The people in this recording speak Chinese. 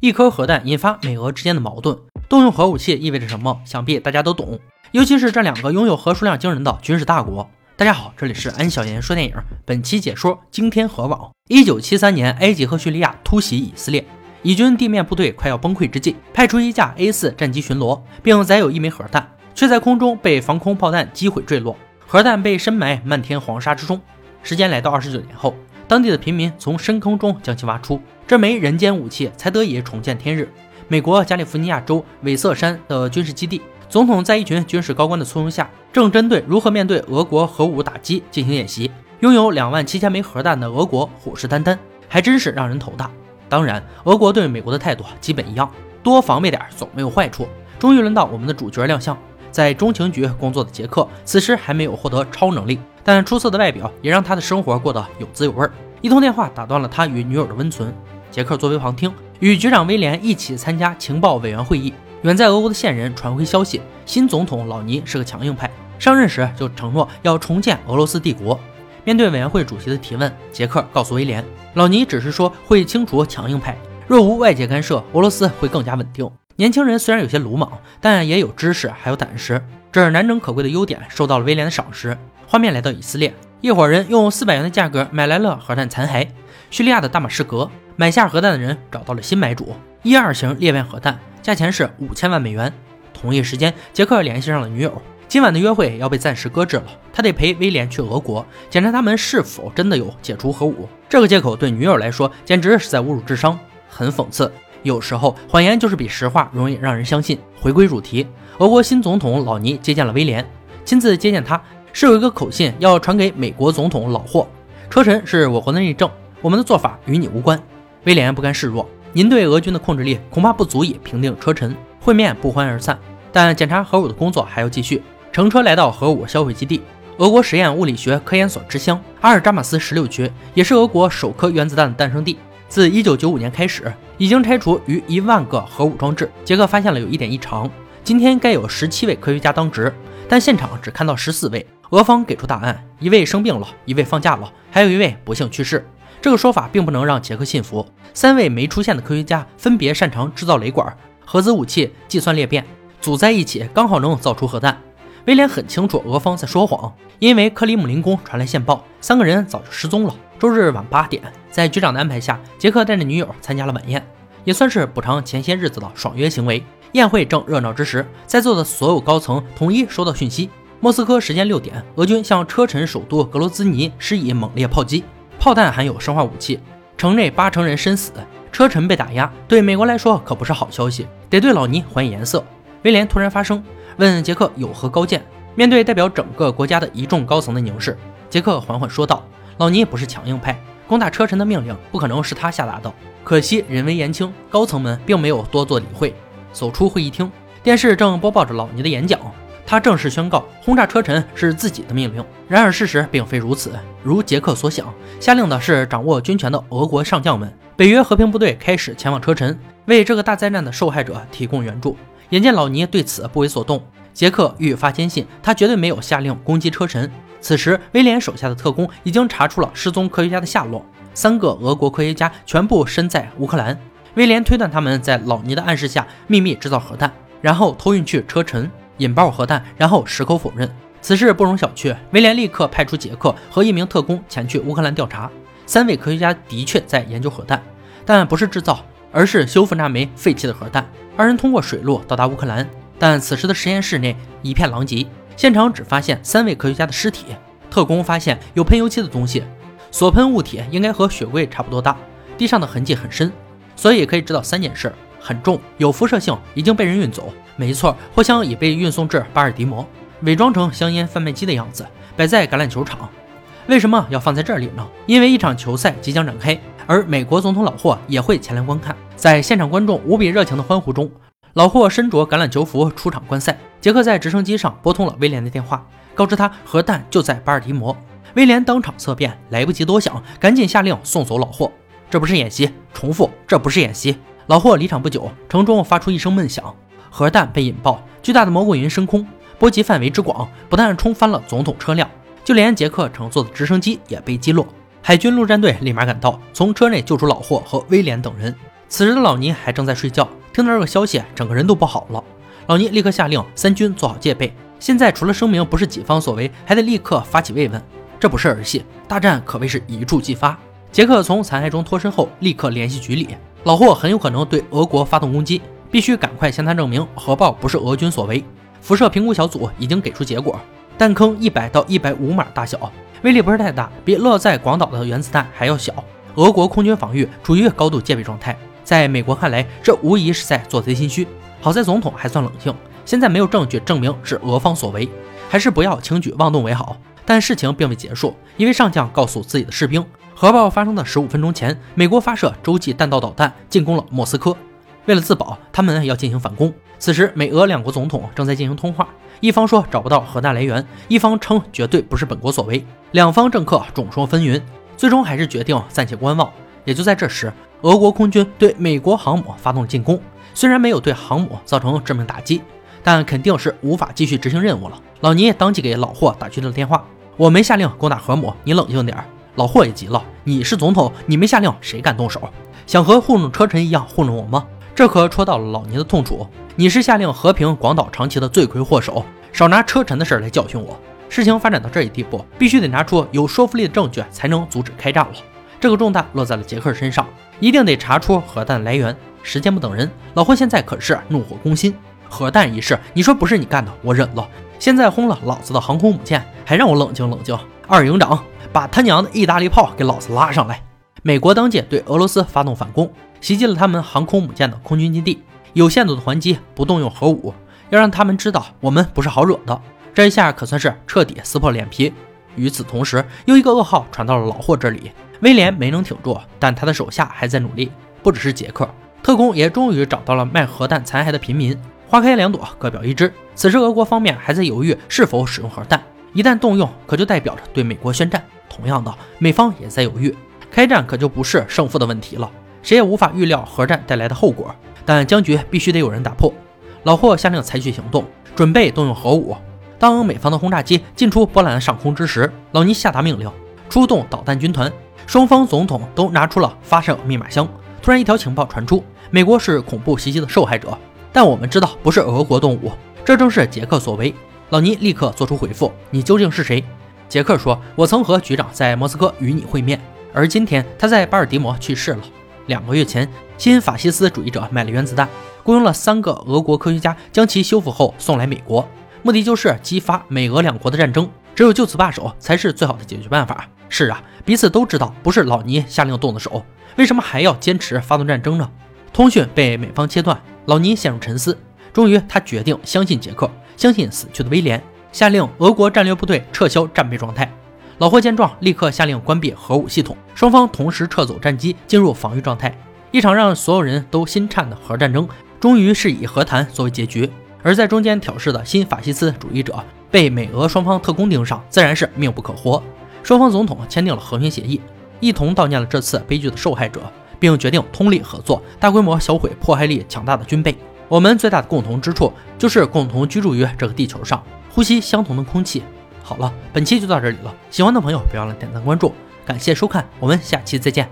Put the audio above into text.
一颗核弹引发美俄之间的矛盾，动用核武器意味着什么？想必大家都懂。尤其是这两个拥有核数量惊人的军事大国。大家好，这里是安小言说电影，本期解说惊天核网。一九七三年，埃及和叙利亚突袭以色列，以军地面部队快要崩溃之际，派出一架 A 四战机巡逻，并载有一枚核弹，却在空中被防空炮弹击毁坠落，核弹被深埋漫天黄沙之中。时间来到二十九年后，当地的平民从深坑中将其挖出。这枚人间武器才得以重见天日。美国加利福尼亚州韦瑟山的军事基地，总统在一群军事高官的簇拥下，正针对如何面对俄国核武打击进行演习。拥有两万七千枚核弹的俄国虎视眈眈，还真是让人头大。当然，俄国对美国的态度基本一样，多防备点总没有坏处。终于轮到我们的主角亮相，在中情局工作的杰克，此时还没有获得超能力，但出色的外表也让他的生活过得有滋有味。一通电话打断了他与女友的温存。杰克作为旁听，与局长威廉一起参加情报委员会议。远在俄国的线人传回消息，新总统老尼是个强硬派，上任时就承诺要重建俄罗斯帝国。面对委员会主席的提问，杰克告诉威廉，老尼只是说会清除强硬派，若无外界干涉，俄罗斯会更加稳定。年轻人虽然有些鲁莽，但也有知识还有胆识，这难能可贵的优点受到了威廉的赏识。画面来到以色列，一伙人用四百元的价格买来了核弹残骸。叙利亚的大马士革。买下核弹的人找到了新买主，一二型裂变核弹，价钱是五千万美元。同一时间，杰克联系上了女友，今晚的约会要被暂时搁置了，他得陪威廉去俄国检查他们是否真的有解除核武。这个借口对女友来说简直是在侮辱智商，很讽刺。有时候谎言就是比实话容易让人相信。回归主题，俄国新总统老尼接见了威廉，亲自接见他是有一个口信要传给美国总统老霍，车臣是我国的内政，我们的做法与你无关。威廉不甘示弱，您对俄军的控制力恐怕不足以平定车臣。会面不欢而散，但检查核武的工作还要继续。乘车来到核武销毁基地，俄国实验物理学科研所之乡阿尔扎马斯十六区，也是俄国首颗原子弹的诞生地。自1995年开始，已经拆除逾一万个核武装置。杰克发现了有一点异常，今天该有十七位科学家当值，但现场只看到十四位。俄方给出答案：一位生病了，一位放假了，还有一位不幸去世。这个说法并不能让杰克信服。三位没出现的科学家分别擅长制造雷管、核子武器、计算裂变，组在一起刚好能造出核弹。威廉很清楚俄方在说谎，因为克里姆林宫传来线报，三个人早就失踪了。周日晚八点，在局长的安排下，杰克带着女友参加了晚宴，也算是补偿前些日子的爽约行为。宴会正热闹之时，在座的所有高层统一收到讯息：莫斯科时间六点，俄军向车臣首都格罗兹尼施以猛烈炮击。炮弹含有生化武器，城内八成人身死，车臣被打压，对美国来说可不是好消息，得对老尼还以颜色。威廉突然发声，问杰克有何高见。面对代表整个国家的一众高层的凝视，杰克缓缓说道：“老尼不是强硬派，攻打车臣的命令不可能是他下达的。可惜人微言轻，高层们并没有多做理会。”走出会议厅，电视正播报着老尼的演讲。他正式宣告轰炸车臣是自己的命令。然而事实并非如此，如杰克所想，下令的是掌握军权的俄国上将们。北约和平部队开始前往车臣，为这个大灾难的受害者提供援助。眼见老尼对此不为所动，杰克愈发坚信他绝对没有下令攻击车臣。此时，威廉手下的特工已经查出了失踪科学家的下落，三个俄国科学家全部身在乌克兰。威廉推断他们在老尼的暗示下秘密制造核弹，然后偷运去车臣。引爆核弹，然后矢口否认此事不容小觑。威廉立刻派出杰克和一名特工前去乌克兰调查。三位科学家的确在研究核弹，但不是制造，而是修复那枚废弃的核弹。二人通过水路到达乌克兰，但此时的实验室内一片狼藉，现场只发现三位科学家的尸体。特工发现有喷油漆的东西，所喷物体应该和雪柜差不多大，地上的痕迹很深，所以可以知道三件事。很重，有辐射性，已经被人运走。没错，货箱已被运送至巴尔的摩，伪装成香烟贩卖机的样子，摆在橄榄球场。为什么要放在这里呢？因为一场球赛即将展开，而美国总统老霍也会前来观看。在现场观众无比热情的欢呼中，老霍身着橄榄球服出场观赛。杰克在直升机上拨通了威廉的电话，告知他核弹就在巴尔的摩。威廉当场色变，来不及多想，赶紧下令送走老霍。这不是演习，重复，这不是演习。老霍离场不久，城中发出一声闷响，核弹被引爆，巨大的蘑菇云升空，波及范围之广，不但冲翻了总统车辆，就连杰克乘坐的直升机也被击落。海军陆战队立马赶到，从车内救出老霍和威廉等人。此时的老尼还正在睡觉，听到这个消息，整个人都不好了。老尼立刻下令三军做好戒备。现在除了声明不是己方所为，还得立刻发起慰问，这不是儿戏，大战可谓是一触即发。杰克从残骸中脱身后，立刻联系局里，老霍很有可能对俄国发动攻击，必须赶快向他证明核爆不是俄军所为。辐射评估小组已经给出结果，弹坑一百到一百五码大小，威力不是太大，比落在广岛的原子弹还要小。俄国空军防御处于高度戒备状态，在美国看来，这无疑是在做贼心虚。好在总统还算冷静，现在没有证据证明是俄方所为，还是不要轻举妄动为好。但事情并未结束，一位上将告诉自己的士兵，核爆发生的十五分钟前，美国发射洲际弹道导弹进攻了莫斯科。为了自保，他们要进行反攻。此时，美俄两国总统正在进行通话，一方说找不到核弹来源，一方称绝对不是本国所为。两方政客众说纷纭，最终还是决定暂且观望。也就在这时，俄国空军对美国航母发动进攻。虽然没有对航母造成致命打击，但肯定是无法继续执行任务了。老尼当即给老霍打去了电话：“我没下令攻打核母，你冷静点儿。”老霍也急了：“你是总统，你没下令，谁敢动手？想和糊弄车臣一样糊弄我吗？”这可戳到了老尼的痛处。你是下令和平广岛长崎的罪魁祸首，少拿车臣的事来教训我。事情发展到这一地步，必须得拿出有说服力的证据，才能阻止开战了。这个重担落在了杰克身上，一定得查出核弹来源。时间不等人，老霍现在可是怒火攻心。核弹一事，你说不是你干的，我忍了。现在轰了老子的航空母舰，还让我冷静冷静。二营长，把他娘的意大利炮给老子拉上来！美国当即对俄罗斯发动反攻，袭击了他们航空母舰的空军基地，有限度的还击，不动用核武，要让他们知道我们不是好惹的。这一下可算是彻底撕破脸皮。与此同时，又一个噩耗传到了老霍这里。威廉没能挺住，但他的手下还在努力。不只是杰克，特工也终于找到了卖核弹残骸的平民。花开两朵，各表一枝。此时，俄国方面还在犹豫是否使用核弹。一旦动用，可就代表着对美国宣战。同样的，美方也在犹豫。开战可就不是胜负的问题了，谁也无法预料核战带来的后果。但僵局必须得有人打破。老霍下令采取行动，准备动用核武。当美方的轰炸机进出波兰上空之时，老尼下达命令，出动导弹军团。双方总统都拿出了发射密码箱。突然，一条情报传出：美国是恐怖袭击的受害者，但我们知道不是俄国动武，这正是杰克所为。老尼立刻做出回复：“你究竟是谁？”杰克说：“我曾和局长在莫斯科与你会面，而今天他在巴尔的摩去世了。两个月前，新法西斯主义者买了原子弹，雇佣了三个俄国科学家，将其修复后送来美国，目的就是激发美俄两国的战争。只有就此罢手，才是最好的解决办法。”是啊，彼此都知道不是老尼下令动的手，为什么还要坚持发动战争呢？通讯被美方切断，老尼陷入沉思。终于，他决定相信杰克，相信死去的威廉，下令俄国战略部队撤销战备状态。老霍见状，立刻下令关闭核武系统，双方同时撤走战机，进入防御状态。一场让所有人都心颤的核战争，终于是以和谈作为结局。而在中间挑事的新法西斯主义者，被美俄双方特工盯上，自然是命不可活。双方总统签订了和平协议，一同悼念了这次悲剧的受害者，并决定通力合作，大规模销毁迫害力强大的军备。我们最大的共同之处就是共同居住于这个地球上，呼吸相同的空气。好了，本期就到这里了，喜欢的朋友别忘了点赞关注，感谢收看，我们下期再见。